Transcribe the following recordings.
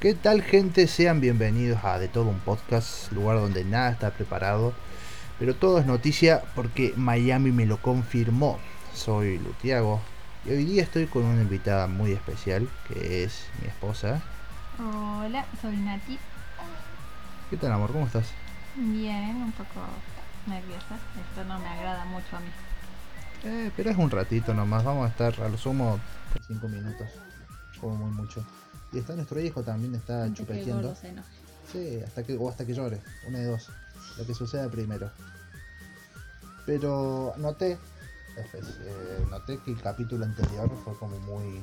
¿Qué tal gente? Sean bienvenidos a De Todo un Podcast, lugar donde nada está preparado, pero todo es noticia porque Miami me lo confirmó. Soy Lutiago y hoy día estoy con una invitada muy especial que es mi esposa. Hola, soy Nati. ¿Qué tal amor? ¿Cómo estás? Bien, un poco nerviosa. Esto no me agrada mucho a mí. Eh, pero es un ratito nomás, vamos a estar a lo sumo 5 minutos, como muy mucho. Y está nuestro hijo también, está Antes que chupeteando. gordo se enoje. Sí, hasta que, o hasta que llore, una de dos, lo que suceda primero. Pero noté, eh, noté que el capítulo anterior fue como muy,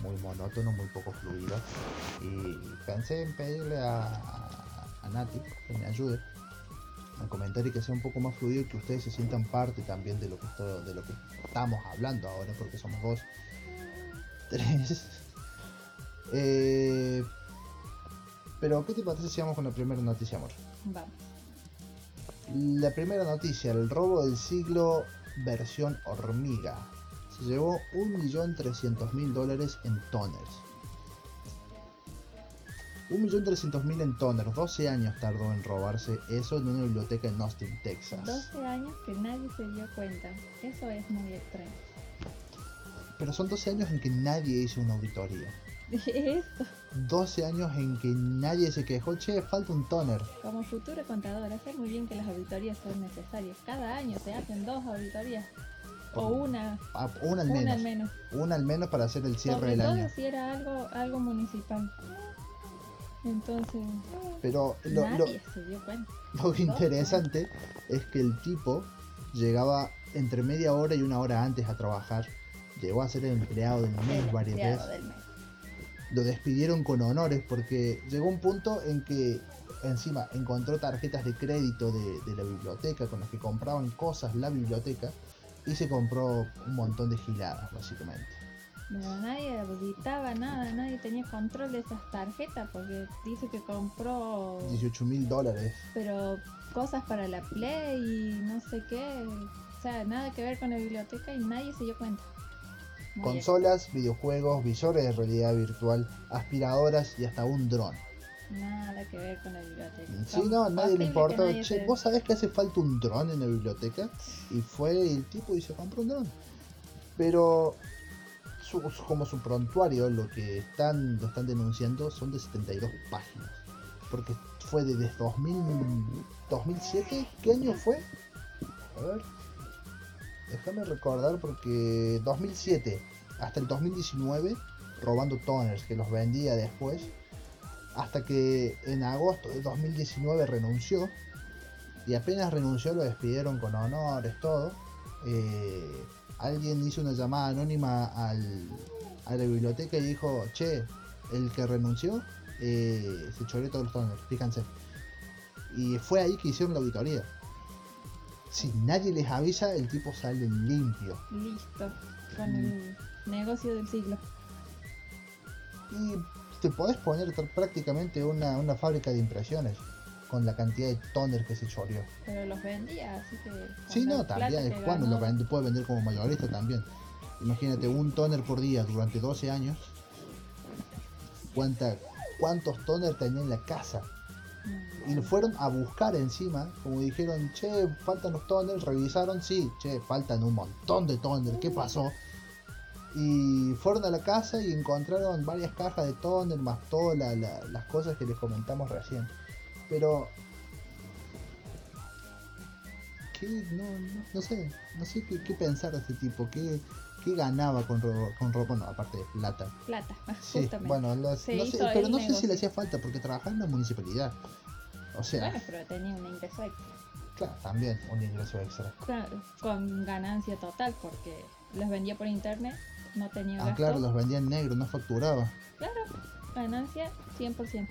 muy monótono, muy poco fluido. Y pensé en pedirle a, a, a Nati que me ayude a comentar y que sea un poco más fluido y que ustedes se sientan parte también de lo que, esto- de lo que estamos hablando ahora, porque somos dos. Tres. Eh, pero, ¿qué te parece si vamos con la primera noticia, amor? Vamos. La primera noticia, el robo del siglo versión hormiga. Se llevó 1.300.000 dólares en toners. 1.300.000 en toners. 12 años tardó en robarse eso en una biblioteca en Austin, Texas. 12 años que nadie se dio cuenta. Eso es muy extraño. Pero son 12 años en que nadie hizo una auditoría. Esto, 12 años en que nadie se quejó, che, falta un toner. como futuro contador, sé muy bien que las auditorías son necesarias. Cada año se hacen dos auditorías. O una, Ah, Una al una menos. al menos. Una al menos para hacer el cierre Sobre del todo año. si era algo, algo municipal. Entonces, Pero lo, lo, nadie se dio cuenta. lo interesante es que el tipo llegaba entre media hora y una hora antes a trabajar. Llegó a ser el empleado del mes El varias veces. del mes. Lo despidieron con honores porque llegó un punto en que encima encontró tarjetas de crédito de, de la biblioteca con las que compraban cosas la biblioteca y se compró un montón de giladas básicamente. Pero nadie auditaba nada, nadie tenía control de esas tarjetas porque dice que compró 18 mil dólares. pero cosas para la Play y no sé qué. O sea, nada que ver con la biblioteca y nadie se dio cuenta. Muy Consolas, videojuegos, visores de realidad virtual, aspiradoras y hasta un dron. Nada que ver con la biblioteca. Sí, ¿Cómo no, es nadie le importó. nadie Che, se- ¿vos sabés que hace falta un dron en la biblioteca? Y fue el tipo y se compró un dron. Pero como su prontuario, lo que están, lo están denunciando son de 72 páginas. Porque fue de desde 2000, 2007. ¿Qué año fue? A ver. Déjame recordar porque 2007 hasta el 2019 robando toners que los vendía después hasta que en agosto de 2019 renunció y apenas renunció lo despidieron con honores, todo. Eh, alguien hizo una llamada anónima al, a la biblioteca y dijo, che, el que renunció eh, se choreó todos los toners, fíjense. Y fue ahí que hicieron la auditoría. Si nadie les avisa, el tipo sale limpio. Listo, con el negocio del siglo. Y te podés poner prácticamente una, una fábrica de impresiones con la cantidad de toner que se choreó. Pero los vendía, así que. Sí, no, también cuando lo ganó, vende, puede vender como mayorista también. Imagínate un toner por día durante 12 años. ¿Cuánta, ¿Cuántos toner tenía en la casa? Y lo fueron a buscar encima, como dijeron, che, faltan los toners, revisaron, sí, che, faltan un montón de toner, ¿qué pasó? Y fueron a la casa y encontraron varias cajas de toner, más todas la- la- las cosas que les comentamos recién. Pero... ¿Qué? No, no, no sé, no sé qué, qué pensar de este tipo, qué, qué ganaba con, ro- con ropa, no, aparte de plata. Plata, Sí, justamente. bueno, Se no sé, pero no sé si le hacía falta porque trabajaba en la municipalidad. O sea, Bueno, pero tenía un ingreso extra. claro, también un ingreso extra. Claro, con ganancia total porque los vendía por internet, no tenía Ah, gasto. claro, los vendía en negro, no facturaba. Claro, ganancia 100%.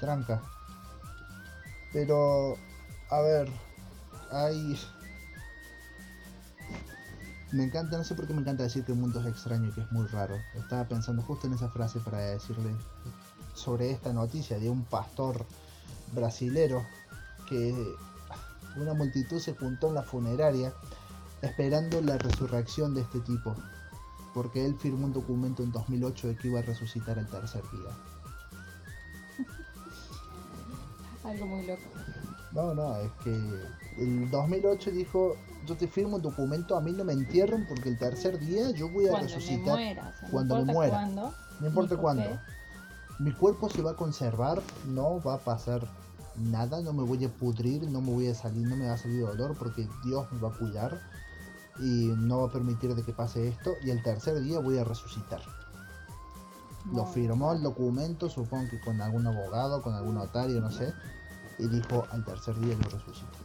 Tranca. Pero, a ver, hay... Me encanta, no sé por qué me encanta decir que el mundo es extraño y que es muy raro. Estaba pensando justo en esa frase para decirle sobre esta noticia de un pastor brasilero que una multitud se juntó en la funeraria esperando la resurrección de este tipo, porque él firmó un documento en 2008 de que iba a resucitar el tercer día. Algo muy loco. No, no, es que el 2008 dijo, yo te firmo un documento, a mí no me entierren porque el tercer día yo voy a Cuando me resucitar. muera, o sea, cuando me muera. cuándo, no importa cuándo. Mi cuerpo se va a conservar, no va a pasar nada, no me voy a pudrir, no me voy a salir, no me va a salir dolor porque Dios me va a cuidar y no va a permitir de que pase esto y el tercer día voy a resucitar. Lo firmó el documento, supongo que con algún abogado, con algún notario, no sé, y dijo al tercer día yo resucito.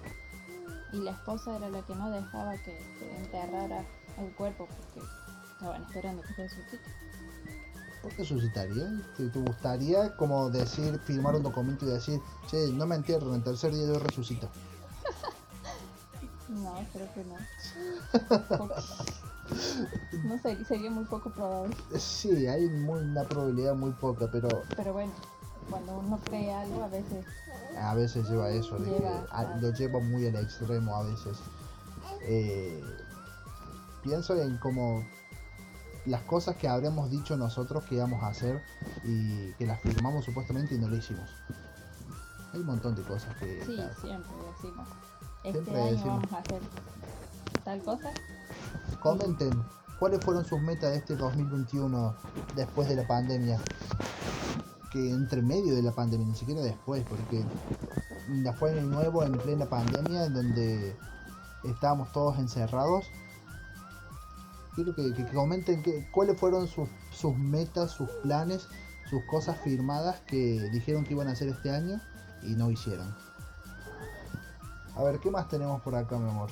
Y la esposa era la que no dejaba que se enterrara el cuerpo porque estaban esperando que resucite. ¿Por qué resucitaría? ¿Te, te gustaría como decir, firmar un documento y decir, che, no me entierren, el tercer día yo resucito? No, creo que no. No sé, sería muy poco probable. Sí, hay muy- una probabilidad muy poca, pero Pero bueno, cuando uno cree algo, a veces a veces lleva eso, de que Lleva, a- lo lleva muy al extremo a veces. Eh, pienso en como las cosas que habremos dicho nosotros que íbamos a hacer y que las firmamos supuestamente y no lo hicimos. Hay un montón de cosas que... sí, claro, siempre decimos. Este Siempre año decimos. vamos a hacer tal cosa. Comenten cuáles fueron sus metas de este 2021 después de la pandemia. Que entre medio de la pandemia, ni siquiera después, porque la fue año nuevo en plena pandemia, en donde estábamos todos encerrados. Quiero que, que comenten que, cuáles fueron sus, sus metas, sus planes, sus cosas firmadas que dijeron que iban a hacer este año y no hicieron. A ver, ¿qué más tenemos por acá, mi amor?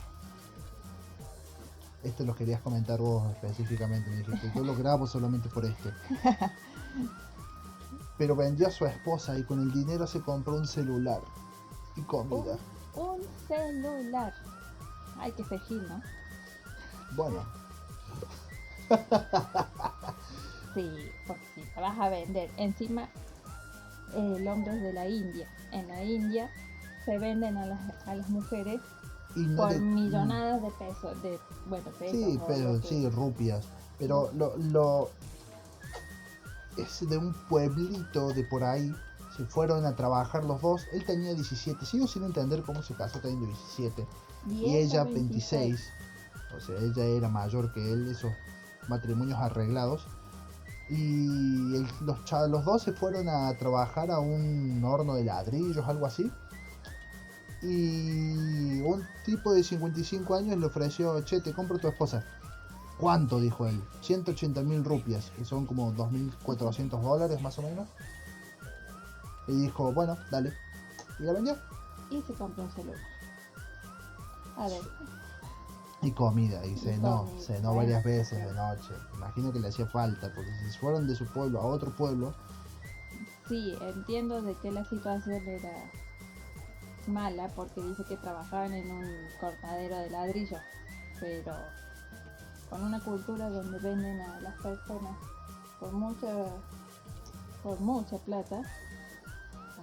Esto lo querías comentar vos específicamente, me dijiste, yo lo grabo solamente por este. Pero vendió a su esposa y con el dinero se compró un celular y comida. Un celular. Hay que ser Gil, ¿no? Bueno, Sí, porque si la vas a vender. Encima, el hombre es de la India. En la India se venden a las, a las mujeres y no por de- millonadas de pesos. De, bueno, pesos. Sí, pero que- sí, rupias. Pero lo, lo es de un pueblito de por ahí. Se fueron a trabajar los dos. Él tenía 17. Sigo sin entender cómo se casó teniendo 17. Y ella 26. O sea, ella era mayor que él, esos matrimonios arreglados. Y el- los, los dos se fueron a trabajar a un horno de ladrillos, algo así. Y un tipo de 55 años le ofreció, che, te compro tu esposa. ¿Cuánto? dijo él. 180 mil rupias, que son como 2.400 dólares más o menos. Y dijo, bueno, dale. Y la vendió. Y se compró un celular. A ver, Y comida, y Y cenó, comida, cenó varias veces de noche. Imagino que le hacía falta, porque si fueron de su pueblo a otro pueblo, sí, entiendo de que la situación era mala porque dice que trabajaban en un cortadero de ladrillo, pero con una cultura donde venden a las personas por mucha por mucha plata,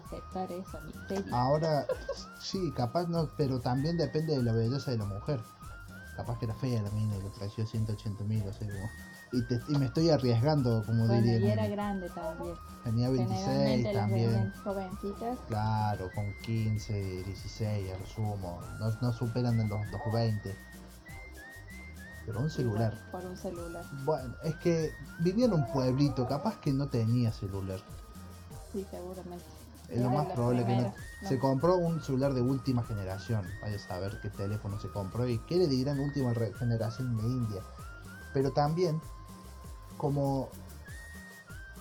aceptar eso, misterio. ahora sí, capaz no, pero también depende de la belleza de la mujer. Capaz que era fea la mina y le ofreció 180 mil, o sea, como- y, te- y me estoy arriesgando, como bueno, diría. y era grande también. Tenía 26 Generalmente las también. jovencitas. Claro, con 15, 16 a lo sumo. No, no superan en los, los 20. Pero un celular. Por un celular. Bueno, es que vivía en un pueblito, capaz que no tenía celular. Sí, seguramente. Es lo más probable que no. Se compró un celular de última generación. Vaya a saber qué teléfono se compró y qué le dirán última generación de India. Pero también, como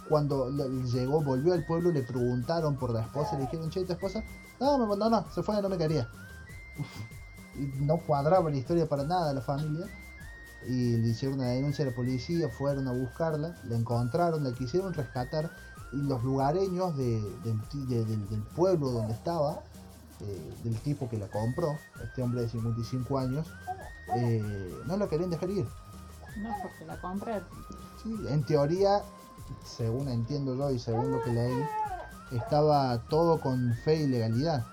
cuando le- llegó, volvió al pueblo, le preguntaron por la esposa, le dijeron, che, ¿tu esposa? No, me abandonó, se fue, no me quería. Y no cuadraba la historia para nada la familia. Y le hicieron una denuncia a la policía, fueron a buscarla, la encontraron, la quisieron rescatar los lugareños de- del, de- del, del pueblo donde estaba, eh, del tipo que la compró, este hombre de 55 años, eh, no la querían dejar ir. No, porque la compra Sí, en teoría, según entiendo yo y según lo que leí, estaba todo con fe y legalidad.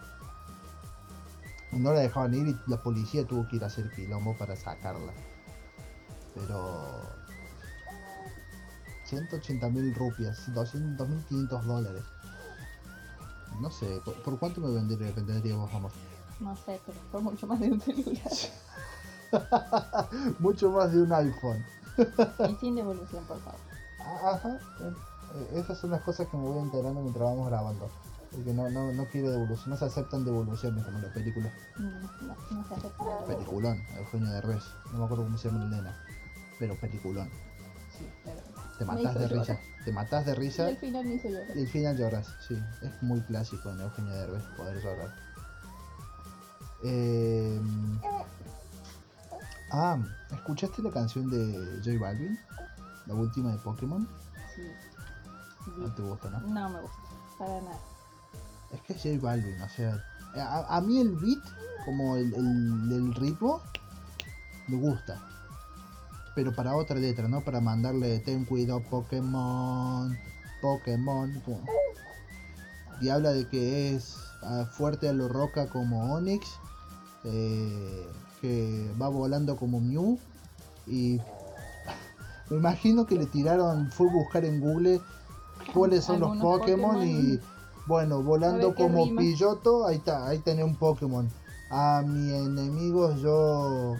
No la dejaban ir y la policía tuvo que ir a hacer quilombo para sacarla. Pero 180 mil rupias, 2.500 dólares. No sé, ¿por, por cuánto me vendería, vendería vos, amor? No sé, pero fue mucho más de un celular. Mucho más de un iPhone. y sin devolución, por favor. Ah, Ajá, eh, esas son las cosas que me voy enterando mientras vamos grabando. Porque no, no, no quiere devolución, no se aceptan devoluciones como en la película. No, no, no se acepta la devolución. Peliculón, Eugenio de Res. No me acuerdo cómo se llama el nena. Pero peliculón. Sí, pero... Te matás hizo de llorar. risa. Te matás de Y risa al final me hizo llorar. y al final lloras. Sí, es muy clásico en Eugenio de Res poder llorar. Eh... Ah, ¿escuchaste la canción de J Balvin? La última de Pokémon. Sí. No te gusta, ¿no? No me gusta, para nada. Es que es J Balvin, o sea, a, a mí el beat, como el, el, el ritmo, me gusta. Pero para otra letra, ¿no? Para mandarle ten cuidado Pokémon, Pokémon. como- Y habla de que es ah, fuerte a lo roca como Onix, eh, que va volando como Mew. Y me imagino que le tiraron, fue a buscar en Google cuáles son los Pokémon y bueno, volando como. Pilloto, ahí está, ahí tenés un Pokémon. A mi enemigo yo,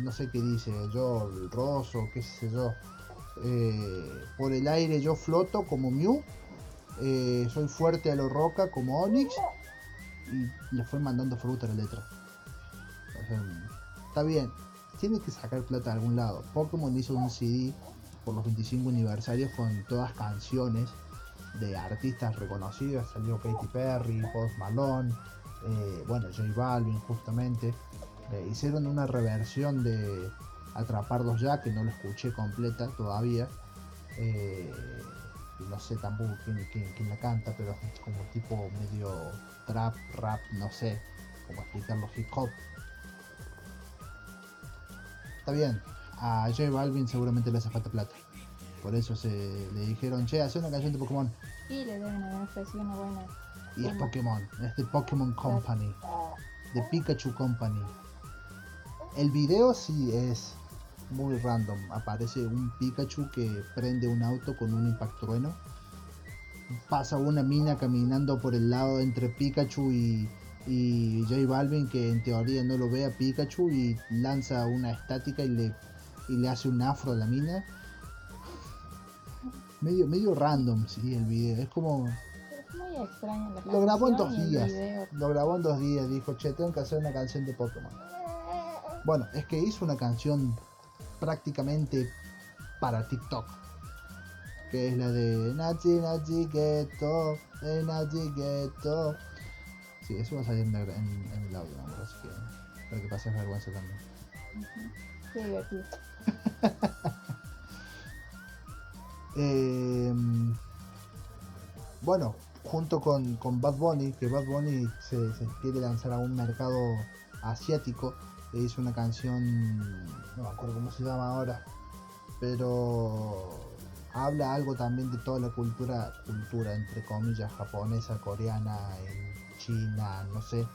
no sé qué dice, yo roso, qué sé yo. Eh, por el aire yo floto como Mew. eh, soy fuerte a lo roca como Onix. Y le fue mandando fruta la letra. Está bien, tiene que sacar plata de algún lado. Pokémon hizo un CD por los 25 aniversarios con todas canciones de artistas reconocidos. Salió Katy Perry, Post Malone, eh, bueno, J Balvin justamente. Eh, hicieron una reversión de Atraparlos ya, que no lo escuché completa todavía. Eh, y no sé tampoco quién, quién- quién la canta, pero es como tipo medio trap, rap, no sé cómo explicarlo, hip hop. Está bien, a J Balvin seguramente le hace falta plata. Por eso se le dijeron, che, hace una canción de Pokémon. Y le deben haber ofrecido una buena. Y es. Pokémon, es de Pokémon Company, de Pikachu Company. El video sí es muy random. Aparece un Pikachu que prende un auto con un impactrueno. Pasa una mina caminando por el lado entre Pikachu y, y J Balvin que en teoría no lo ve a Pikachu y lanza una estática y le, y le hace un afro a la mina. Medio, medio random, sí, el video. Es como... Es muy extraña la Lo grabó en dos días. Lo grabó en dos días. Dijo, che, tengo que hacer una canción de Pokémon. Bueno, es que hizo una canción prácticamente para TikTok. Que es la de Nachi Nachi Geto, eh, Nachi Geto. Sí, eso va a salir en, el- en- en el audio, así que para que pases vergüenza también. Qué divertido. Eh, bueno, junto con, con Bad Bunny, que Bad Bunny se, se quiere lanzar a un mercado asiático, e hizo una canción, no me acuerdo cómo se llama ahora, pero habla algo también de toda la cultura, cultura entre comillas, japonesa, coreana, en China, no sé.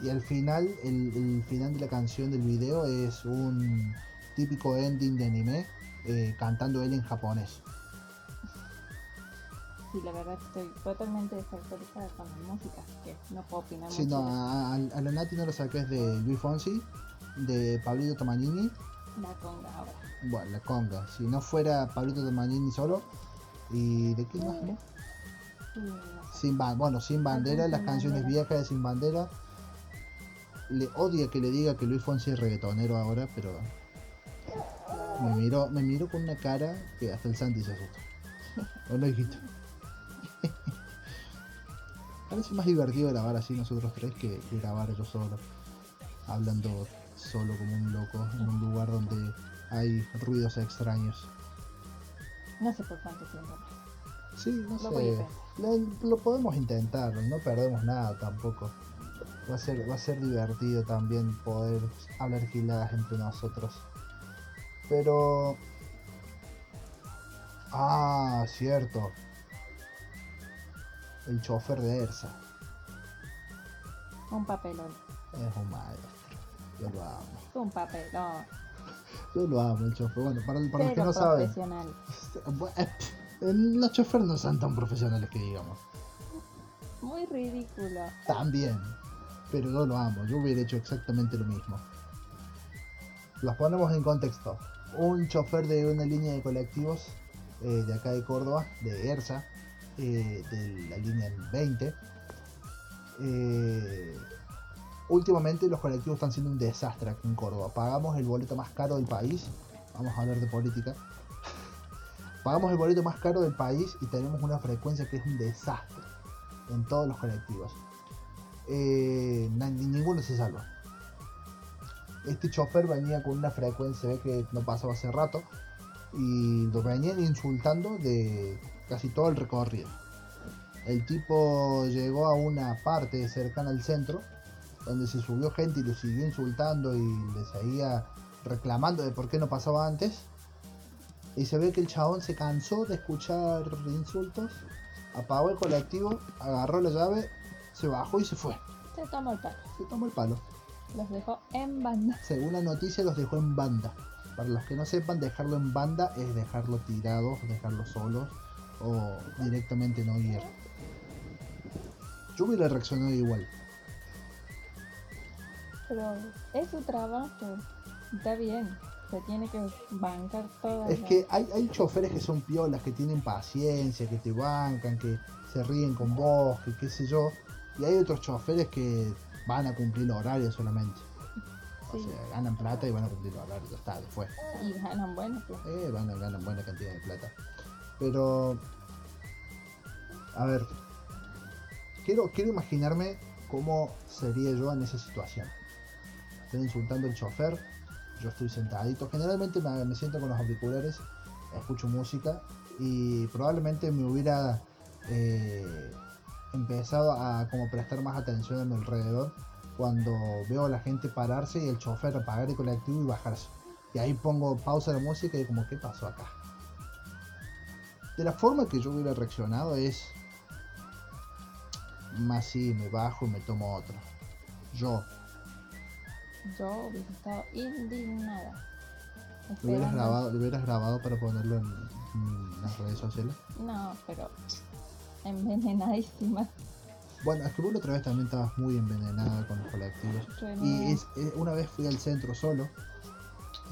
Y al final, el, el final de la canción del video es un típico ending de anime, eh, cantando él en japonés. Sí, la verdad estoy totalmente desactualizada con la música, que no puedo opinar Sí, mucho. no, a, a- a la Nati no lo saques de Luis Fonsi, de Pablito Tomagnini, La conga ahora. bueno, la conga. Si no fuera Pablito Tomagnini solo, y de quién más, no? Sé. Sin ba- bueno, sin bandera, las canciones Bandera. viejas de Sin Bandera. Le odia que le diga que Luis Fonsi es reggaetonero ahora, pero me miró, me miró con una cara que hasta el Santi se asustó. ¿O no dijiste? Parece más divertido grabar así nosotros tres que, que grabar yo solo, hablando solo como un loco en un lugar donde hay ruidos extraños. No sé por cuánto tiempo. Sí, no Lo sé. lo podemos intentar, no perdemos nada tampoco. Va a ser, va a ser divertido también poder hablar giladas entre nosotros. Pero. Ah, cierto. El chofer de Ersa. Un papelón. Es un maestro. Yo lo amo. Es un papelón. Yo lo amo, el chofer. Bueno, para, para los que no saben, eh, los choferes no son tan profesionales que digamos. Muy ridículo. También. Pero yo lo amo. Yo hubiera hecho exactamente lo mismo. Los ponemos en contexto. Un chofer de una línea de colectivos eh, de acá de Córdoba, de ERSA, eh, de la línea 20. eh, últimamente los colectivos están siendo un desastre aquí en Córdoba. Pagamos el boleto más caro del país. Vamos a hablar de política. Pagamos el boleto más caro del país y tenemos una frecuencia que es un desastre en todos los colectivos. Eh, ninguno se salva. Este chofer venía con una frecuencia, que no pasaba hace rato, y lo venían insultando de casi todo el recorrido. El tipo llegó a una parte cercana al centro, donde se subió gente y lo siguió insultando y le seguía reclamando de por qué no pasaba antes. Y se ve que el chabón se cansó de escuchar insultos, apagó el colectivo, agarró la llave, se bajó y se fue. Se tomó el palo. Se tomó el palo. Los dejó en banda. Según la noticia los dejó en banda. Para los que no sepan, dejarlo en banda es dejarlo tirado, dejarlo solos o directamente no ir. Yo hubiera reaccionado igual. Pero es su trabajo. Está bien. Se tiene que bancar todo. Es que hay, hay choferes que son piolas, que tienen paciencia, que te bancan, que se ríen con vos, que qué sé yo. Y hay otros choferes que van a cumplir el horario solamente. O sea, ganan plata y van a cumplir el horario, ya está, ya fue. Y ganan bueno. pues. Eh, van a ganar buena cantidad de plata. Pero, a ver, quiero, quiero imaginarme cómo sería yo en esa situación. Estoy insultando al chofer, yo estoy sentadito. Generalmente me, siento con los auriculares, escucho música y probablemente me hubiera eh, empezado a como prestar más atención a mi alrededor cuando veo a la gente pararse y el chofer apagar el colectivo y bajarse. Y ahí pongo pausa de música y como, ¿qué pasó acá? De la forma que yo hubiera reaccionado es... Más sí, me bajo y me tomo otro. Yo. Yo hubiese estado indignada. ¿Lo hubieras grabado, lo hubieras grabado para ponerlo en, en las redes sociales? No, pero envenenadísima. Bueno, es que vos la otra vez también estabas muy envenenada con los colectivos. Y es, es- una vez fui al centro solo,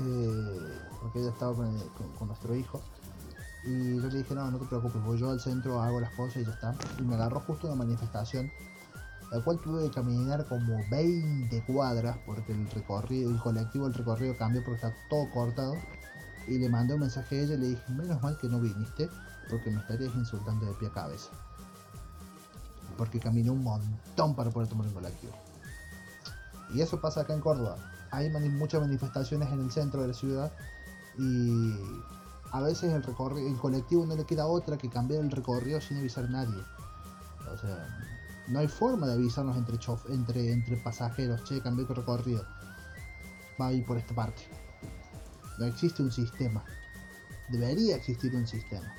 eh, porque ella estaba con, el- con- con nuestro hijo. Y yo le dije, no, no te preocupes, voy yo al centro, hago las cosas y ya está. Y me agarró justo una manifestación, la cual tuve que caminar como 20 cuadras, porque el recorrido, el colectivo, el recorrido cambió porque está todo cortado. Y le mandé un mensaje a ella y le dije, menos mal que no viniste, porque me estarías insultando de pie a cabeza. Porque caminé un montón para poder tomar un colectivo. Y eso pasa acá en Córdoba. Hay muchas manifestaciones en el centro de la ciudad y a veces el, el colectivo no le queda otra que cambiar el recorrido sin avisar a nadie. O sea, no hay forma de avisarnos entre, chof- entre, entre pasajeros, che, cambié el recorrido. Va a ir por esta parte. No existe un sistema. Debería existir un sistema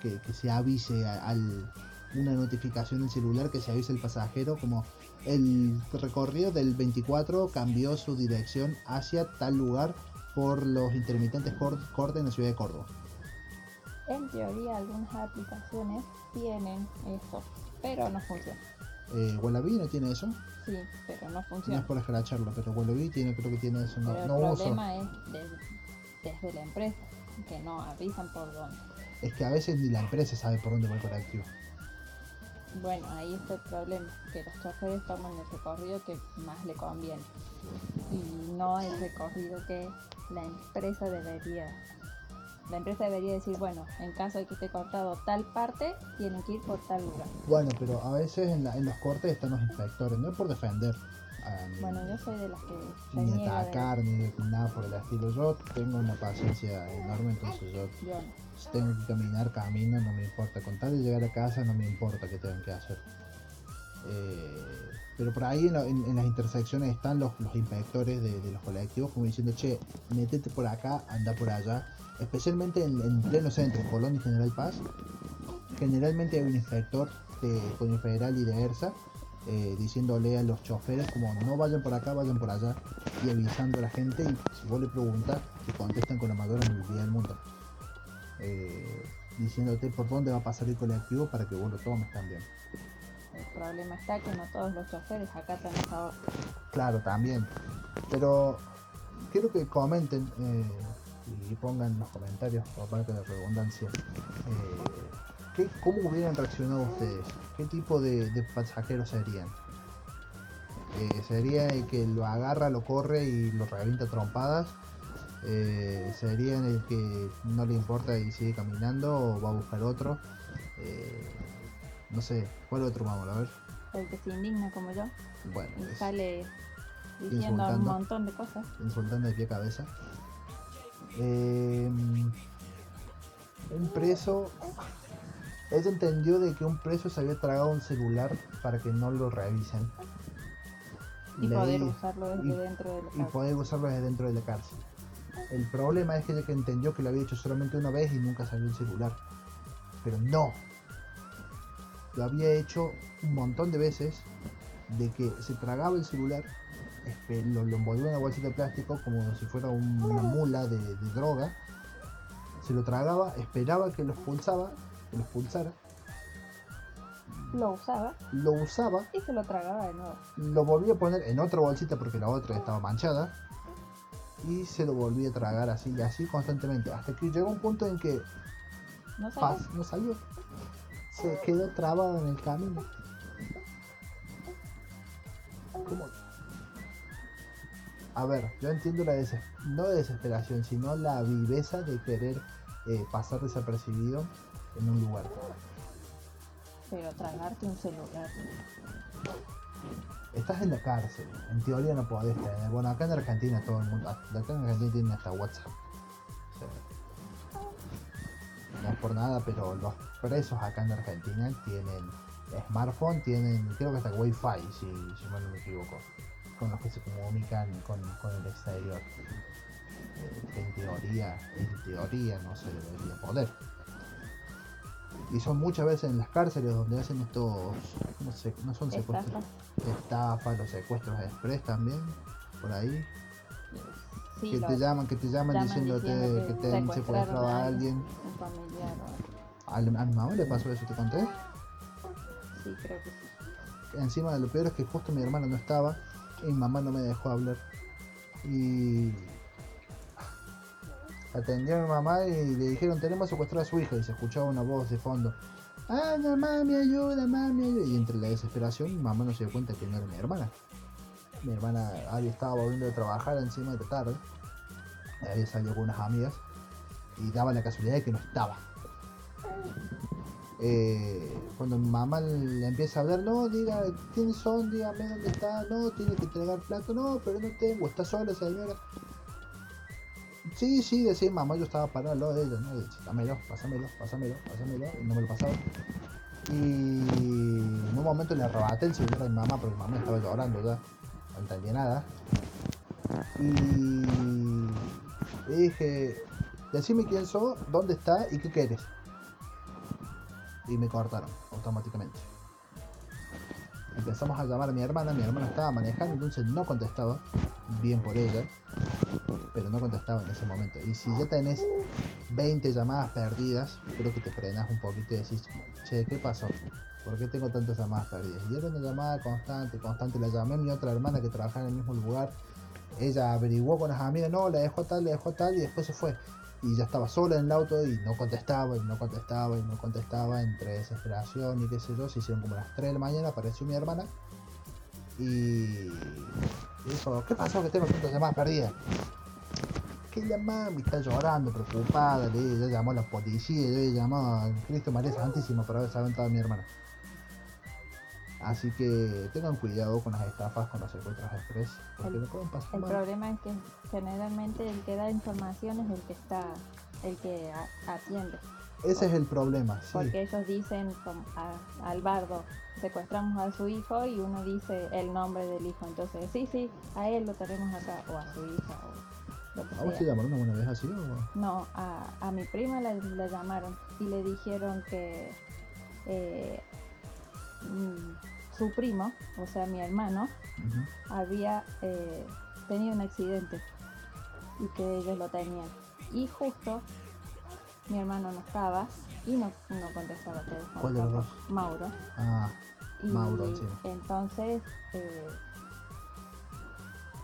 que, que se avise al una notificación en celular que se avise al pasajero como el recorrido del 24 cambió su dirección hacia tal lugar por los intermitentes cor- cortes en la ciudad de Córdoba. En teoría, algunas aplicaciones tienen eso, pero no funciona. Eh, Wallaby no tiene eso, Sí, pero no no es funciona. por escracharlo, pero Wallaby tiene, creo que tiene eso, no, pero no el uso. problema es des- desde la empresa, que no avisan por dónde. Es que a veces ni la empresa sabe por dónde va el colectivo. Bueno, ahí está el problema, que los choferes toman el recorrido que más le conviene y no el recorrido que la empresa debería. La empresa debería decir, bueno, en caso de que esté cortado tal parte, tienen que ir por tal lugar. Bueno, pero a veces en, la- en los cortes están los inspectores, no es por defender. ni- Bueno, yo soy de las que ni niega de- atacar, ni nada por el estilo. Yo tengo una paciencia enorme, entonces yo Yo no. Tengo que caminar, camino, no me importa. Con tal de llegar a casa, no me importa qué tengan que hacer. Eh, pero por ahí en, la- en- en las intersecciones están los, los inspectores de, de los colectivos como diciendo, che, métete por acá, anda por allá. Especialmente en, en pleno centro, en Colón y General Paz. Generalmente hay un inspector de Coño Federal y de ERSA eh, diciéndole a los choferes como no vayan por acá, vayan por allá y avisando a la gente y si vos le preguntas, te contestan con la mayor amabilidad del mundo. Eh, diciéndote por dónde va a pasar el colectivo para que vos lo tomes también. El problema está que no todos los choferes acatan esa. Claro, también. Pero quiero que comenten eh, y pongan en los comentarios, por parte de redundancia, eh, ¿qué- ¿cómo hubieran reaccionado ustedes? ¿Qué tipo de, de pasajeros serían? Eh, ¿Sería el que lo agarra, lo corre y lo revienta trompadas? Eh, ¿Serían el que no le importa y sigue caminando o va a buscar otro? Eh, no sé, ¿cuál otro vamos a ver? El que se indigna como yo Bueno, y es- sale diciendo un montón de cosas. insultando de pie a cabeza. Eh, un preso. Ella entendió de que un preso se había tragado un celular para que no lo revisen. Y poder usarlo desde y- dentro de la y casa. poder usarlo desde dentro de la cárcel. El problema es que ella que entendió que lo había hecho solamente una vez y nunca salió el celular. Pero no. Lo había hecho un montón de veces de que se tragaba el celular, espe- lo, lo envolvía en una bolsita de plástico como si fuera un- una mula de, de droga. Se lo tragaba, esperaba que lo expulsaba, que lo expulsara, Lo usaba lo usaba y se lo tragaba de nuevo. lo volví a poner en otra bolsita porque la otra estaba manchada y se lo volví a tragar así y así constantemente hasta que llegó un punto en que No sabes. paz, no salió se quedó trabado en el camino ¿Cómo? A ver yo entiendo la des no desesperación sino la viveza de querer eh, pasar desapercibido en un lugar Pero tragarte un celular. Estás en la cárcel, en teoría no podés tener. Bueno, acá en Argentina todo el mundo, acá en Argentina tienen hasta WhatsApp. O sea, no es por nada, pero los presos acá en Argentina tienen smartphone, tienen, creo que hasta wifi, si, si mal no me equivoco, con los que se comunican con, con el exterior. Eh, en teoría, en teoría no se debería poder. Y son muchas veces en las cárceles donde hacen estos, no sé, no son secuestros Estafa. estafas, los secuestros express también, por ahí, Sí, que te llaman, que te llaman, llaman diciéndote diciendo que que te han secuestrado a alguien. un familiar o- A, a mi mamá le pasó eso, te conté. Sí, creo que sí. Encima de lo peor es que justo mi hermano no estaba mi mamá no me dejó hablar. Y atendió a mi mamá y le dijeron tenemos secuestrado a su hija y se escuchaba una voz de fondo. Ah, no, mami, ayuda, mami. Y entre la desesperación mi mamá no se dio cuenta que no era mi hermana. Mi hermana había estado volviendo de trabajar encima de la tarde. Había salido con unas amigas y daba la casualidad de que no estaba. Eh, cuando mi mamá le empieza a hablar, no, diga quiénes son, dígame dónde está, no, tiene que entregar plato, no, pero no tengo, está sola esa señora. Sí, sí, decía mamá, yo estaba parado al lado de ella, ¿no? Dámelo, pásamelo, pásamelo, pásamelo, no me lo pasaba. Y en un momento le arrebaté el celular a mi mamá porque mi mamá estaba llorando ya, no entendía nada. Y le dije, decime quién sos, dónde está y qué quieres y me cortaron automáticamente. Empezamos a llamar a mi hermana, mi hermana estaba manejando, entonces no contestaba, bien por ella, pero no contestaba en ese momento. Y si ya tenés 20 llamadas perdidas, creo que te frenas un poquito y decís, che, ¿qué pasó? ¿Por qué tengo tantas llamadas perdidas? Y era una llamada constante, constante. La llamé a mi otra hermana que trabajaba en el mismo lugar. Ella averiguó con las amigas, no, la dejó tal, la dejó tal, y después se fue y ya estaba sola en el auto y no contestaba y no contestaba y no contestaba entre desesperación y qué sé yo, se hicieron como las 3 de la mañana, apareció mi hermana y dijo, ¿qué pasó que tengo tantas llamadas perdidas? ¿Qué llamada? Me está llorando, preocupada, le llamó a la policía, yo le llamó a Cristo María Santísima para haber aventado a mi hermana. Así que tengan cuidado con las estafas, con los secuestros express, porque El- no pueden pasar El mal. problema es que generalmente el que da información es el que está, el que a- atiende. Ese es el problema, sí. Porque ellos dicen como a- al bardo, secuestramos a su hijo y uno dice el nombre del hijo. Entonces, sí, sí, a él lo tenemos acá, o a su hija, o lo que ¿A vos te sea. llamaron alguna vez así o...? No, a, a mi prima la, la llamaron y le dijeron que eh, mm, su primo, o sea, mi hermano, había eh, tenido un accidente y que ellos lo tenían. Y justo mi hermano no estaba y no, no contestaba el teléfono. ¿Cuál de los. Mauro. Ah, Y Mauro, encima. entonces, eh,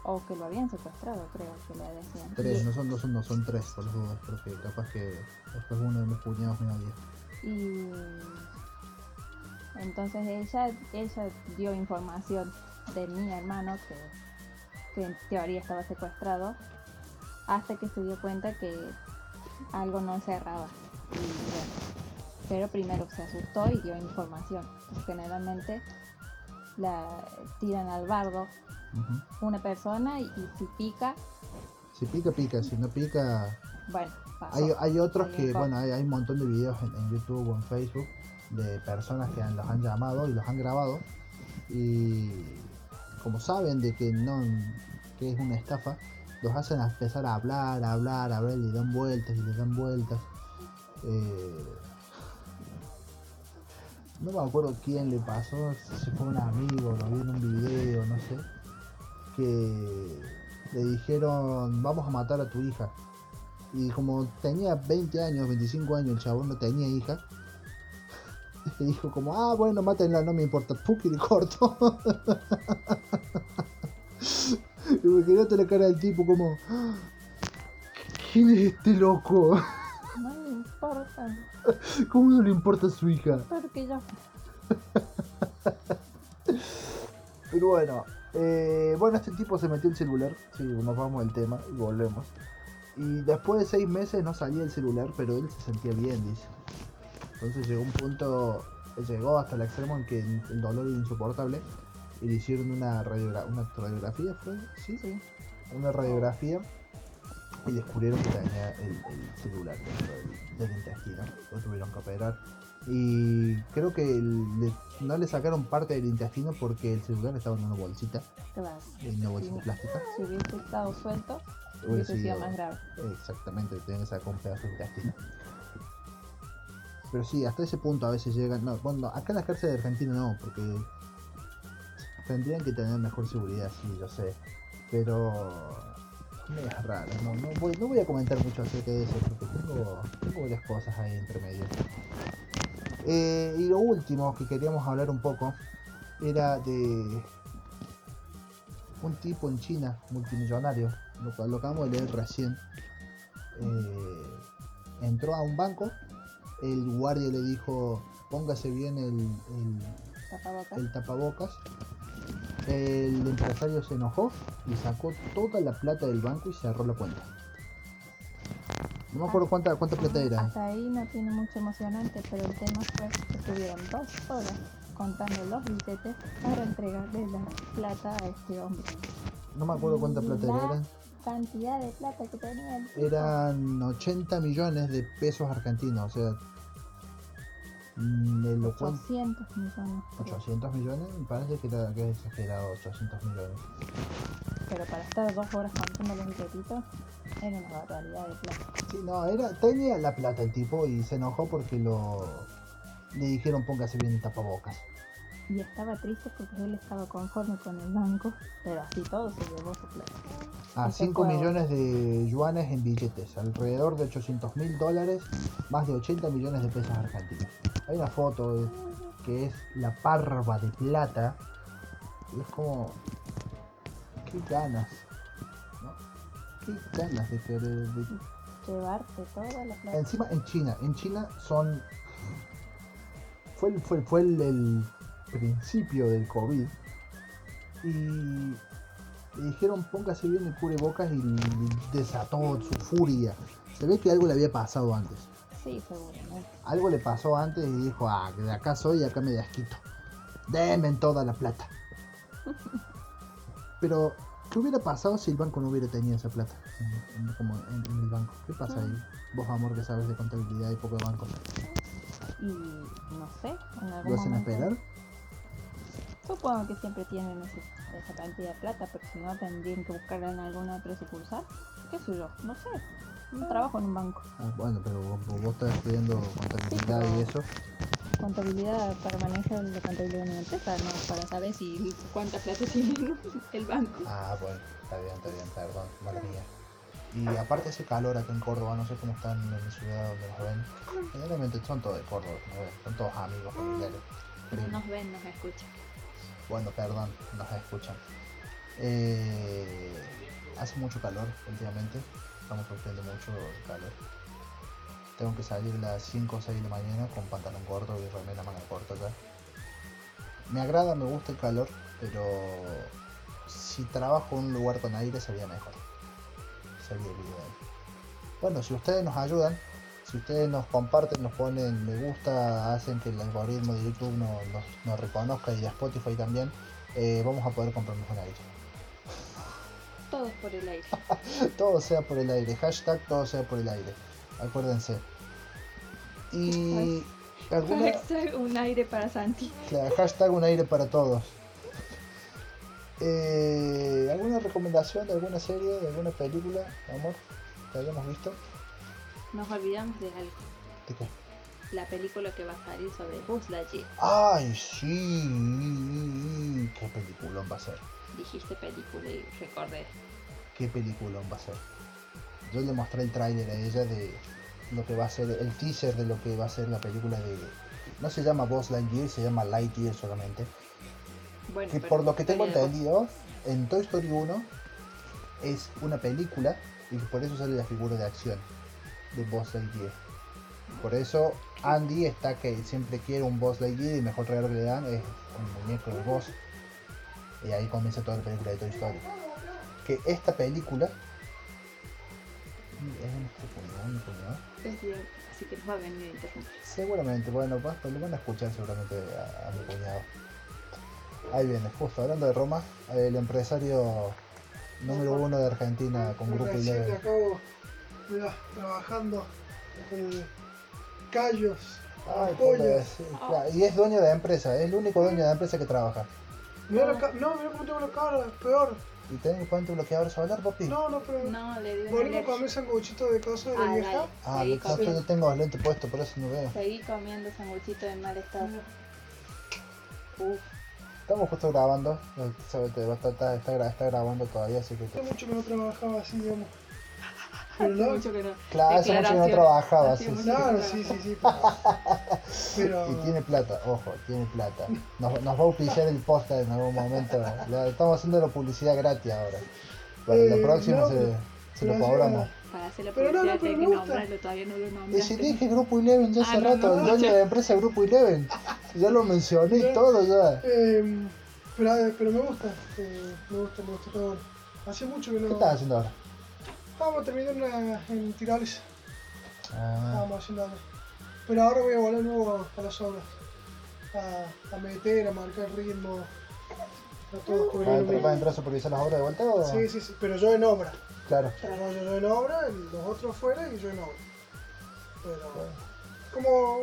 o que lo habían secuestrado, creo que le decían. tres, Y- no son dos, son, no son tres, por las dudas, porque capaz que después uno de mis cuñados me odia. Y entonces ella, ella dio información de mi hermano que, que en teoría estaba secuestrado hasta que se dio cuenta que algo no cerraba. Y bueno, pero primero se asustó y dio información. Pues generalmente la tiran al bardo una persona y, y si pica, Si pica, pica, si no pica... bueno, pasó. Hay, hay otros Hay que, bueno, hay, hay un montón de videos en, en YouTube o en Facebook de personas que los han llamado y los han grabado y como saben de que no que es una estafa, los hacen empezar a hablar, a hablar, a hablar y le dan vueltas y le dan vueltas. Eh, no me acuerdo quién le pasó, si fue un amigo, lo vi en un video, no sé, que le dijeron vamos a matar a tu hija. Y como tenía 20 años, 25 años, el chabón no tenía hija. Le dijo como, ah, bueno, mátenla, no me importa. Puki le corto. y me quería la cara del tipo como, "Ah, ¿quién es este loco? No me importa, ¿Cómo no le importa a su hija? porque yo Pero bueno, eh, bueno, este tipo se metió el celular. Sí, nos vamos del tema y volvemos. Y después de seis meses no salía el celular, pero él se sentía bien, dice. Entonces llegó un punto, llegó hasta el extremo en que el dolor era insoportable y le hicieron una, radiogra- una radiografía, ¿fue? Sí, sí. una radiografía y descubrieron que tenía el, el celular dentro del, del intestino. Lo tuvieron que operar. Y creo que le- no le sacaron parte del intestino porque el celular estaba en una bolsita, en una bolsita Sí. plástica. Si hubiese estado suelto, hubiese sido más grave. Exactamente, tenían que sacar un pedazo de intestino. Pero sí, hasta ese punto a veces llegan. No, bueno, acá en las cárceles de Argentina no, porque tendrían que tener mejor seguridad, sí, yo sé. Pero medias raras, no, no, voy, no voy a comentar mucho acerca de eso porque tengo, tengo varias cosas ahí entre medio. Eh, y lo último que queríamos hablar un poco era de un tipo en China, multimillonario, lo lo acabamos de leer recién. Eh, entró a un banco, el guardia le dijo póngase bien el, el- Tapabocas. el tapabocas. El empresario se enojó y sacó toda la plata del banco y cerró la cuenta. No me acuerdo cuánta, cuánta plata era. Hasta ahí no tiene mucho emocionante, pero el tema fue que estuvieron dos horas contando los billetes para entregarle la plata a este hombre. No me acuerdo cuánta plata era. La eran- cantidad de plata que tenía el tipo. Eran 80 millones de pesos argentinos, o sea, mm, me lo cuento. 800 millones. creo. 800 millones, me parece que era que es exagerado, 800 millones. Pero para estar dos horas contando los billetitos, era una barbaridad de plata. Sí, no, era, tenía la plata el tipo y se enojó porque lo le dijeron póngase bien tapabocas. Y estaba triste porque él estaba conforme con el banco, pero así todo se llevó su plata. A se 5 fue. millones de yuanes en billetes, alrededor de 800 mil dólares, más de 80 millones de pesos argentinos. Hay una foto de- que es la parva de plata y es como... ¡Qué ganas! ¿no? ¡Qué ganas de querer... de- Llevarte toda la plata. Encima en China, en China son... Fue fue, fue el, el principio del COVID y le dijeron póngase bien el cubrebocas y desató su furia. Se ve que algo le había pasado antes. Sí, seguramente. Algo le pasó antes y dijo, ah, que de acá soy y acá me desquito. Denme toda la plata. Pero, ¿qué hubiera pasado si el banco no hubiera tenido esa plata? En, en- como en, en el banco. ¿Qué pasa ahí? Vos, amor, que sabes de contabilidad y poco de banco. Y no sé, en algún ¿Lo hacen momento. esperar? Supongo que siempre tienen ese- esa cantidad de plata, pero si no tendrían que buscarla en alguna otra sucursal. ¿Qué sé yo? No sé. Un trabajo en un banco. Ah, bueno, pero vos, vos estás estudiando contabilidad y eso. contabilidad para manejar la contabilidad de mi empresa, no para saber si cuánta plata tiene el banco. Ah, bueno, está bien, está bien, perdón, mía. Y aparte ese calor acá en Córdoba, no sé cómo están en mi ciudad donde nos ven. Generalmente son todos de Córdoba, son todos amigos, familiares. No primos. nos ven, nos escuchan. Bueno, perdón, nos escuchan. Eh, hace mucho calor últimamente, estamos sufriendo mucho calor. Tengo que salir a las 5 o 6 de la mañana con pantalón corto y remera manga corta ya. Me agrada, me gusta el calor, pero si trabajo en un lugar con aire sería mejor. Sería el. Bueno, si ustedes nos ayudan, si ustedes nos comparten, nos ponen me gusta, hacen que el algoritmo de YouTube nos, nos, nos reconozca y de Spotify también, eh, vamos a poder comprarnos un aire. Todos por el aire. todo sea por el aire, hashtag todo sea por el aire, acuérdense. Y alguna, Hashtag un aire para Santi. claro, hashtag un aire para todos. Eh, ¿Alguna recomendación de alguna serie, de alguna película, amor, que hayamos visto? Nos olvidamos de algo. ¿De qué? La película que va a salir sobre Buzz Lightyear. ¡Ay, sí! ¡Qué peliculón va a ser! Dijiste película y recordé. qué peliculón va a ser. Yo le mostré el tráiler a ella de lo que va a ser, el teaser de lo que va a ser la película de... No se llama Buzz Lightyear, se llama Lightyear solamente. Bueno, Que por lo que tengo entendido, en Toy Story 1 es una película y por eso sale la figura de acción de Buzz Lightyear. Por eso Andy está que siempre quiere un Buzz Lightyear y el mejor regalo que le dan es un muñeco de Buzz. Y ahí comienza toda la película de Toy Story. Que esta película es nuestro. Buzz. Es bien, así que nos va a venir a interrumpir. Seguramente, bueno, lo van a escuchar seguramente a, a mi cuñado. Ahí viene, justo hablando de Roma, el empresario número uno de Argentina con Grupo Eleven. acabo mirá, trabajando callos, Ay, sí, claro, Y es dueño de la empresa, es el único dueño de la empresa que trabaja. Mirá la ca- no, mira cómo tengo la cara, peor. ¿Y tenés un bloqueador solar, papi? No, no, pero. No, le dio una Volvemos a comer sanguchito de cosa de la Ah, vieja. dale. Ah, Seguí es comiendo. yo tengo los lentes puestos, por eso no veo. Seguí comiendo sanguchito en mal estado. Uf, Estamos justo grabando, te estar- está, está gra- está grabando todavía, así que... Hace mucho que no trabajaba así, digamos. Pero hace no, mucho que no. Claro, hace mucho que no trabajaba, Hace sí, sí. claro, sí, sí, sí. Pero, pero Y tiene plata, ojo, tiene plata. Nos, nos va a auspiciar el podcast en algún momento. Estamos haciendo la publicidad gratis ahora. Para Eh, lo próximo no, se, lo cobramos. Para hacer la Pero no, publicidad no, pero que nombrarlo, todavía no lo Y nombraste. si dije Grupo Eleven ya hace Ah, no, rato, no, el dueño de la empresa Grupo Eleven. Ya lo mencioné y todo ya. Eh, pero, pero me gusta, eh, me gusta, me gusta todo. Hace mucho que ¿Qué no. estás haciendo ahora? Estábamos terminando una, en Tirales, Ah, estábamos haciendo algo. Pero ahora voy a volver nuevo a las obras. A, a meter, a marcar ritmo. A todo ¿va, a cubrir entrar, va a entrar a supervisar las obras de vuelta o...? Sí, sí, sí, pero yo en obra. Claro. O sea, no, yo, yo en obra, los otros fuera y yo en obra. Pero, como.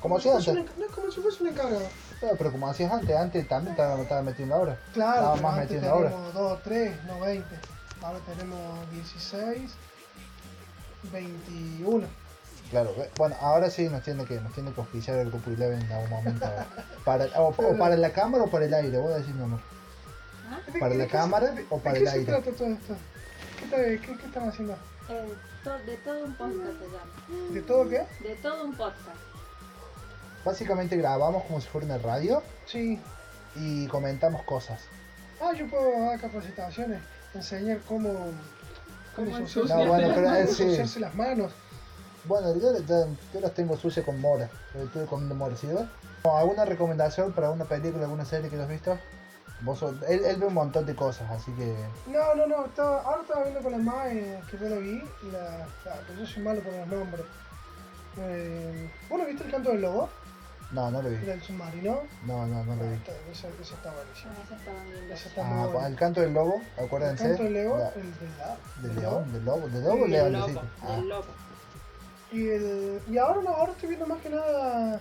Como si hacías antes. No, como si fuese un encargado. Claro, pero como hacías antes, antes también estaba, estaba metiendo ahora. Claro, pero más metiendo ahora. teníamos 2, 3, no 20. Ahora tenemos 16, 21. Claro, bueno, ahora sí nos tiene que, nos tiene que auspiciar el grupo Eleven en algún momento. Para, o, o para la cámara o para el aire, voy a decir mi amor. ¿Ah? ¿De- ¿Para de la qué se- cámara de- o de para qué el se aire? trata todo esto? ¿Qué, qué, qué están haciendo? Eh, to- de todo un podcast se llama. ¿De todo qué? De todo un podcast. Básicamente grabamos como si fuera una radio Sí. y comentamos cosas. Ah, yo puedo dar capacitaciones, enseñar cómo. Cómo ensuciarse- ensuciar. No, bueno, pero, eh, cómo sí. ensuciarse las manos. Bueno, yo, las tengo sucias con mora. Yo Estuve comiendo mora, ¿sí ves? ¿Alguna recomendación para una película, alguna serie que has visto? Vos sos- él, él ve un montón de cosas, así que... No, no, no, estaba, ahora estaba viendo con la MAE que yo la vi, la, la- pero yo soy malo por los nombres. Eh, ¿Vos no viste el canto del lobo? No, no lo vi. Del submarino. No, no, no lo vi. Está- Ese, ese está. Bueno, eso estaban viendo. Ese está muy Ah, bueno. el canto del lobo, El acuérdense. canto del lobo, La- el del la- del del león, del lobo, del lobo o Sí, león, Del lobo, Ah, del lobo. Y, el, y ahora no, ahora estoy viendo más que nada,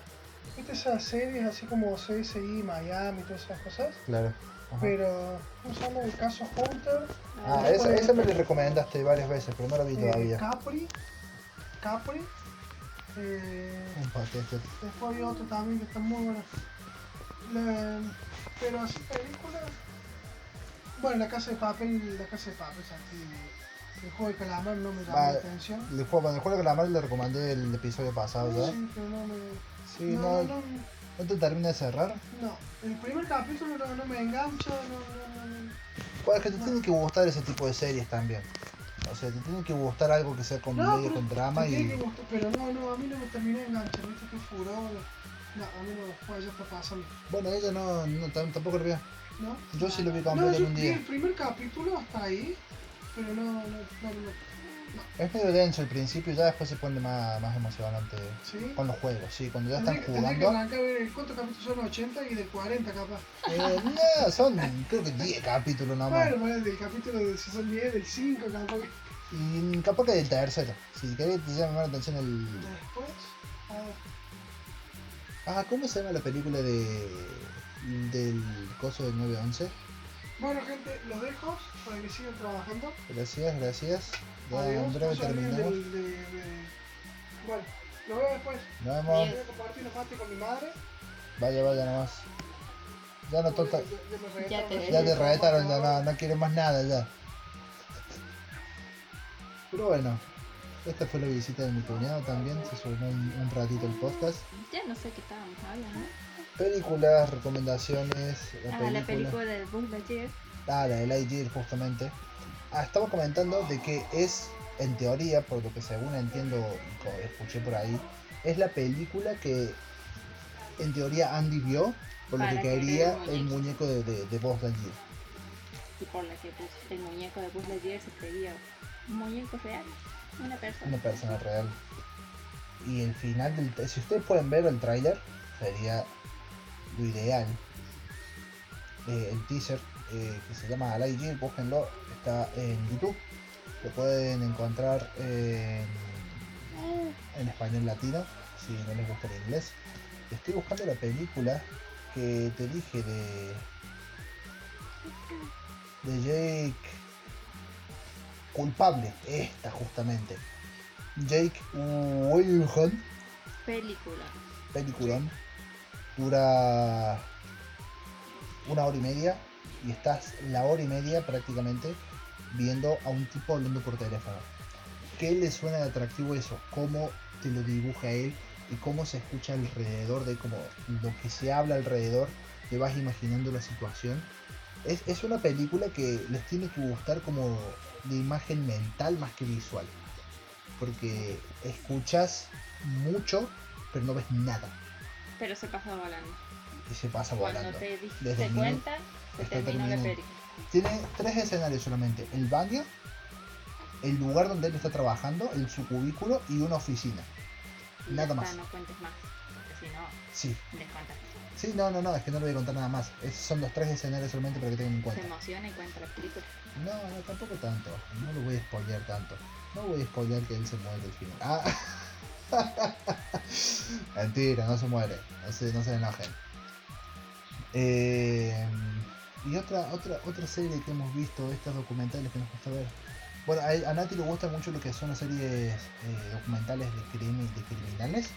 viste esas series así como CSI, Miami, todas esas cosas. claro. Ajá. Pero, ¿cómo se llama? El caso Hunter. Ah, Ah, esa, esa me la recomendaste varias veces, pero no la vi eh, todavía. Capri. Capri. Eh, paquete. después hay otro también que está muy bueno. La- pero así películas. Bueno, la casa de papel, la casa de papel, así. El juego de calamar no me llamó la atención. El juego, el juego de calamar le recomendé el episodio pasado ya. Sí, pero no me. Sí, no, no, no, no te termina de cerrar. no. El primer capítulo no, no me engancha, no, no. Pues es que te tienen que gustar ese tipo de series también. O sea, te tiene que gustar algo que sea comedia pero con drama y. que gustar, pero no, no, a mí no me terminó de enganchar, viste qué furor. No, a mí no, pues ya está pasando. Bueno, ella no, no tam- tampoco lo vio. ¿No? Yo sí lo vi No, completo yo en un día. el primer capítulo hasta ahí, pero no, no, no, no. Es medio denso al principio, ya después se pone más, más emocionante ¿Sí? con los juegos, sí, cuando ya están que- tendría que jugando. cuántos capítulos son 80 y del 40 capaz. Eh, no, son creo que 10 capítulos nomás. Bueno, bueno, del capítulo de si son 10, del 5 capaz que... Y capaz que del tercero. Si querés te llama más la atención el. Después, Ah, ¿cómo se llama la película de. del coso del 911? Bueno gente, los dejo para que sigan trabajando. Gracias, gracias. Ya Adiós, en breve no terminamos. del- de, de- Bueno, nos vemos después. Nos vemos. Voy a compartir los mates con mi madre. Vaya, vaya nomás. Ya no tota- Ya, te-. Ya te retaron, ya no, no quieren más nada ya. Pero bueno, esta fue la visita de mi cuñado también, se sumó un, un ratito el podcast. Ya no sé qué estábamos hablando. Películas, recomendaciones, la Ah, película. la película de Buzz Lightyear. Ah, la de Lightyear justamente. Ah, estaba comentando de que es, en teoría, por lo que según entiendo escuché por ahí, es la película que en teoría Andy vio por lo que quería el el muñeco de, de, de Buzz Lightyear. Y por la que pues, el muñeco de Buzz Lightyear se creía un muñeco real. Una persona. Una persona real. Y el final del... Si ustedes pueden ver el tráiler, sería lo ideal. Eh, el teaser eh, que se llama Lightyear, búsquenlo, está en YouTube. Lo pueden encontrar en, en español latino, si no les gusta el inglés. Estoy buscando la película que te dije de... De Jake culpable, esta justamente. Jake Wilhelm, Película. peliculón, dura una hora y media y estás la hora y media prácticamente viendo a un tipo hablando por teléfono. ¿Qué le suena de atractivo eso? ¿Cómo te lo dibuja él? Y cómo se escucha alrededor de como lo que se habla alrededor, te vas imaginando la situación. Es, es una película que les tiene que gustar como de imagen mental más que visual. Porque escuchas mucho, pero no ves nada. Pero se pasa volando. Y se pasa Cuando volando. te Desde diste cuenta, se terminó la película. Tiene tres escenarios solamente. El baño, el lugar donde él está trabajando, el su cubículo y una oficina. Y Nada más. no cuentes más. Porque si no, Sí. Sí, no, no, no, es que no le voy a contar nada más. Es- son los tres escenarios solamente para que tengan en Se cuenta. emociona y cuenta la película. No, no, tampoco tanto. No lo voy a spoilear tanto. No voy a spoilear que él se muere al final. Ah. Mentira, no se muere. No se, no se enojen. Eh, y otra, otra, otra serie que hemos visto, estas documentales que nos gusta ver. Bueno, a, a Nati le gusta mucho lo que son las series eh, documentales de, crimi- de criminales.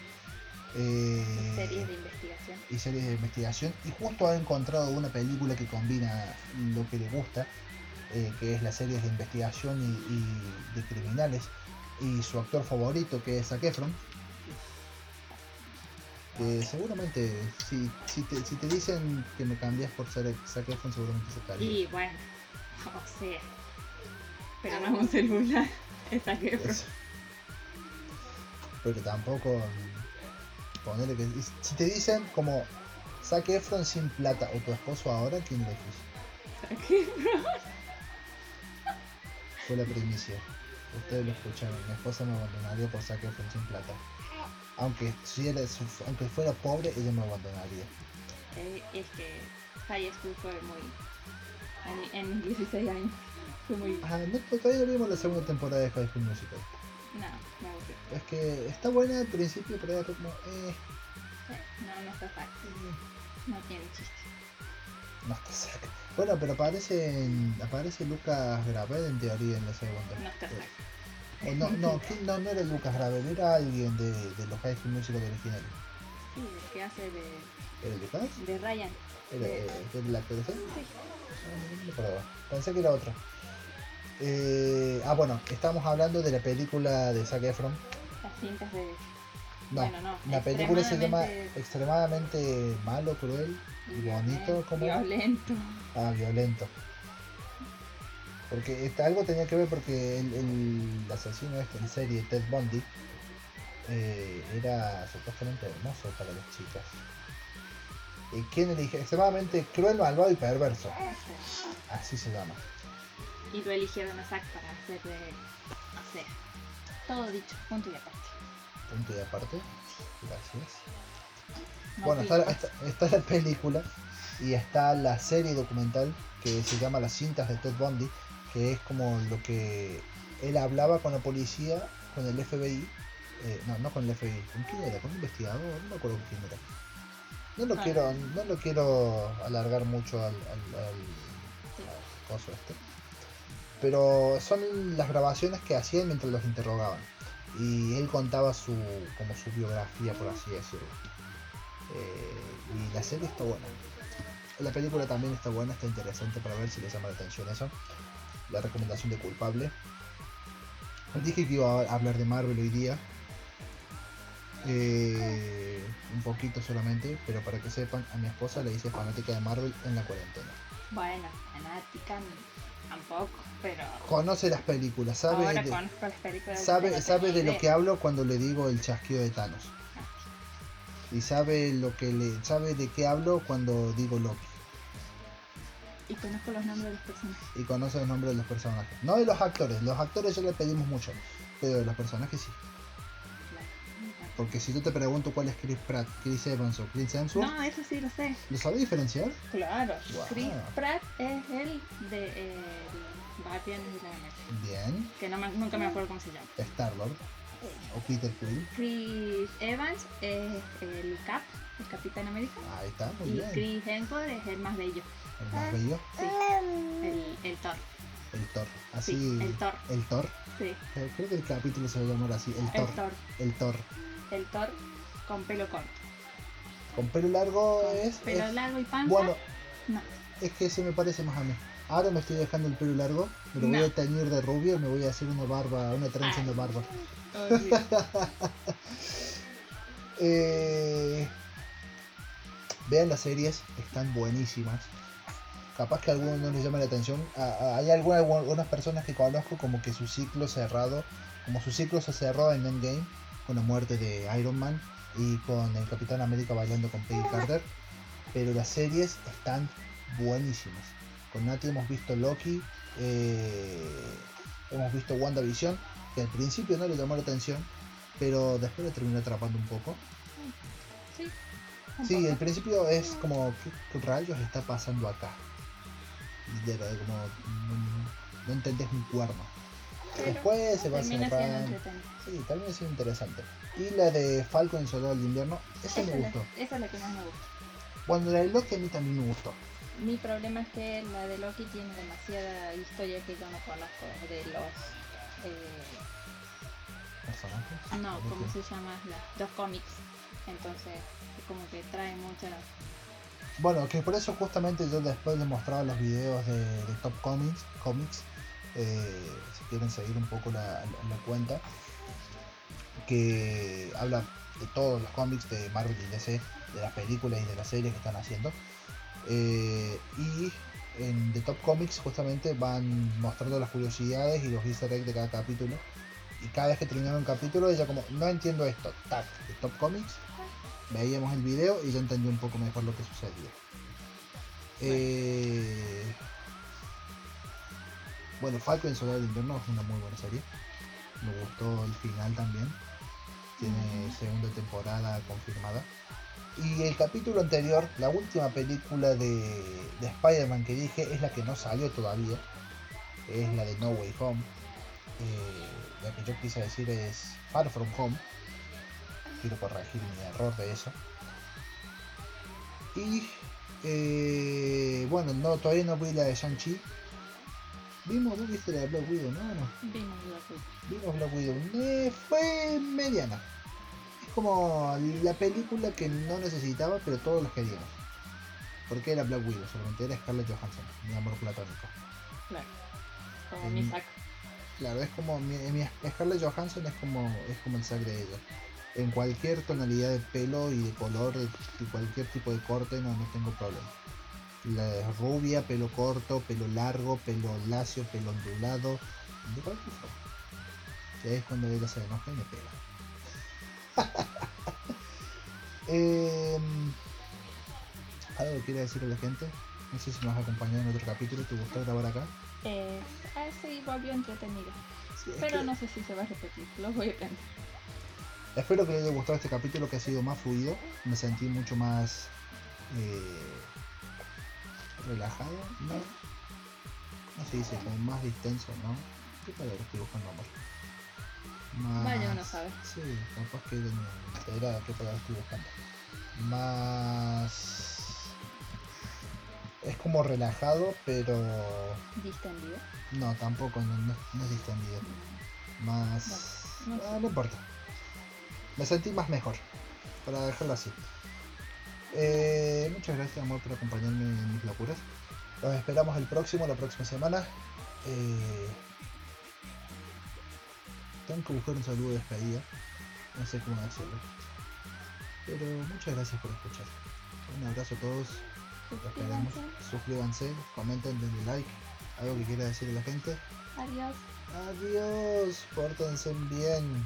Eh, Series de investigación. y series de investigación y justo ha encontrado una película que combina lo que le gusta, que es las series de investigación y, y de criminales y su actor favorito que es Zac Efron. Que seguramente si, si, te, si te dicen que me cambias por ser Zac Efron seguramente se estaría. Y bueno, o sea. Pero no es un celular. Esa que Es- Porque tampoco ponerle que si te dicen como Zac Efron sin plata o tu esposo ahora, ¿quién elegís? Fue la primicia. Ustedes lo escucharon. Mi esposa me abandonaría por Efron sin plata. Aunque, si era su- aunque fuera pobre, ella me abandonaría. Eh, es que High School fue muy. En, en mis 16 años. Fue muy. Ah, no, todavía no vimos la segunda temporada de High School Musical. No, me aburrió. Es que está buena al principio, pero después como, eh, Eh, No, no está fácil. eh, No tiene chiste. No está Zac. Bueno, pero aparece, aparece Lucas Gravel en teoría en la segunda. No está Eh, Zac. O no, no, ¿quién- no, no era Lucas Gravel, era alguien de, de los High School Musical originales. Sí, el que hace de, ¿Era Lucas? de Ryan. ¿Era, De- eh, era actor ese? Sí. Ah, no acordaba. Pensé que era otro. Eh, ah, bueno, estábamos hablando de la película de Zac Efron. Las cintas de. No, Bueno, no, la película se llama extremadamente- malo, cruel y bonito, como Violento. ah, violento. Porque este, algo tenía que ver porque el, el asesino este en serie, Ted Bundy, eh, era supuestamente hermoso para las chicas. Eh, ¿Quién elige? Extremadamente cruel, malvado y perverso. Así se llama. Y lo eligieron a Zack para hacer todo dicho, punto y aparte. Punto y aparte. Gracias. No bueno, está, está- está la película y está la serie documental que se llama Las cintas de Ted Bundy, que es como lo que él hablaba con la policía, con el FBI, eh, no, no con el FBI, ¿con quién era? ¿Con un investigador? No me acuerdo con quién era. No lo Ah. quiero, no lo quiero alargar mucho al, al, al- Sí. al coso este. Pero son las grabaciones que hacían mientras los interrogaban. Y él contaba su, como su biografía, por así decirlo. Eh, y la serie está buena. La película también está buena, está interesante para ver si les llama la atención eso. La recomendación de culpable. Dije que iba a hablar de Marvel hoy día. Eh, un poquito solamente, pero para que sepan, a mi esposa le hice fanática de Marvel en la cuarentena. Bueno, fanática tampoco, pero. Conoce las películas, sabe, ahora de, conozco las películas. sabe, no sabe de lo que hablo cuando le digo el chasquido de Thanos. Y sabe lo que le sabe de qué hablo cuando digo Loki. Y conozco los nombres de los personajes. Y conoce los nombres de los personajes. No de los actores, los actores ya le pedimos mucho. Pero de los personajes sí. Porque si yo te pregunto cuál es Chris Pratt, Chris Evans o Chris Hemsworth, No, eso sí lo sé. ¿lo sabes diferenciar? Claro. Chris Pratt es el de eh, Guardianes de la Galaxia. Bien. Que no me- nunca me acuerdo cómo se llama. Star-Lord o Peter Quill. Chris Evans es el Cap, el Capitán América. Ahí está, muy Y bien. Chris Hemsworth es el más bello. El más bello, Sí. El, el Thor. el Thor. Así. Sí, el Thor. el Thor. Sí. Eh, Creo que el capítulo se va a llamar así, el El Thor. Thor. El Thor. El Thor con pelo corto. Con pelo largo Con es. pelo es- largo y panza. bueno, No. es que se me parece más a mí. Ahora me estoy dejando el pelo largo, me lo voy a teñir de rubio y me voy a hacer una barba, una trenza en la barba. Oh. Eh, vean las series, están buenísimas. Capaz que a algunos no les llama la atención. A- a- hay algunas, algunas personas que conozco como que su ciclo cerrado, como su ciclo se cerró en Endgame con la muerte de Iron Man y con el Capitán América bailando con Peggy Carter. Pero las series están buenísimas. Con Nati hemos visto Loki, eh, hemos visto WandaVision, que al principio no le llamó la atención, pero después le terminó atrapando un poco. Sí. un Sí, poco. el principio es como, ¿qué, rayos está pasando acá? Y de verdad, como, mm, no entendés un cuerno. Después se va siendo cerrando. Sí, también es interesante. Y la de Falcon y Soldado del Invierno, esa Esa me la- gustó. esa es la que más me gusta. Bueno, la de Loki a mí también me gustó. Mi problema es que la de Loki tiene demasiada historia que yo no conozco de los... eh, ¿Personajes? no, ¿De ¿cómo se llama? La- los cómics. Entonces, es como que trae mucha... Bueno, que por eso justamente yo después les mostraba los videos de, de Top Comics, Comics eh, quieren seguir un poco la, cuenta, que habla de todos los cómics de Marvel y DC, de las películas y de las series que están haciendo. Eh, y en The Top Comics justamente van mostrando las curiosidades y los easter eggs de cada capítulo. Y cada vez que terminaba un capítulo, ella como, no entiendo esto, tac, de Top Comics, veíamos el video y yo entendí un poco mejor lo que sucedía. Eh, bueno, Falcon y Soldado del Invierno es una muy buena serie. Me gustó el final también. Tiene Ujú. segunda temporada confirmada. Y el capítulo anterior, la última película de, de Spider-Man que dije, es la que no salió todavía. Es la de No Way Home. Eh, la que yo quise decir es Far From Home. Quiero corregir mi error de eso. Y eh, bueno, no, todavía no vi la de Shang-Chi. Vimos, viste la de Black Widow, ¿no? no? Vimos lo que. Vimos Black Widow. Eh, fue mediana. Es como la película que no necesitaba, pero todos los queríamos. Porque era Black Widow, solamente era Scarlett Johansson, mi amor platónico. Claro. Como mi saco. Claro, es como mi, mi Scarlett Johansson es como es como el sangre de ella. En cualquier tonalidad de pelo y de color, de cualquier tipo de corte, no, no tengo problema. La rubia, pelo corto, pelo largo, pelo lacio, pelo ondulado, de cualquier forma. Y ahí es cuando ella se enoja y me pega. Em, ¿Algo que quiere decir a la gente? No sé si nos acompañó en otro capítulo, ¿te gustó grabar acá? Eh, ah, sí, volvió entretenido. Sí, Pero que- no sé si se va a repetir. Lo voy a pensar. Espero que les haya gustado este capítulo que ha sido más fluido. Me sentí mucho más eh, relajado, ¿no? No se dice como más distenso, ¿no? ¿Qué palabra estoy buscando, amor? Más... Vaya uno sabe. Sí, capaz que era qué palabra estoy buscando. Más... Es como relajado, pero... Distendido. No, tampoco, no, no- no es distendido. Más... No, no Ah, no importa. Me sentí más mejor. Para dejarlo así. Eh, muchas gracias, amor, por acompañarme en mis locuras. Los esperamos el próximo, la próxima semana. Eh, tengo que buscar un saludo de despedida. No sé cómo decirlo. Pero muchas gracias por escuchar. Un abrazo a todos. Los esperamos. Suscríbanse. Suscríbanse, comenten, denle like. Algo que quiera decir a la gente. Adiós. Adiós, pórtense bien.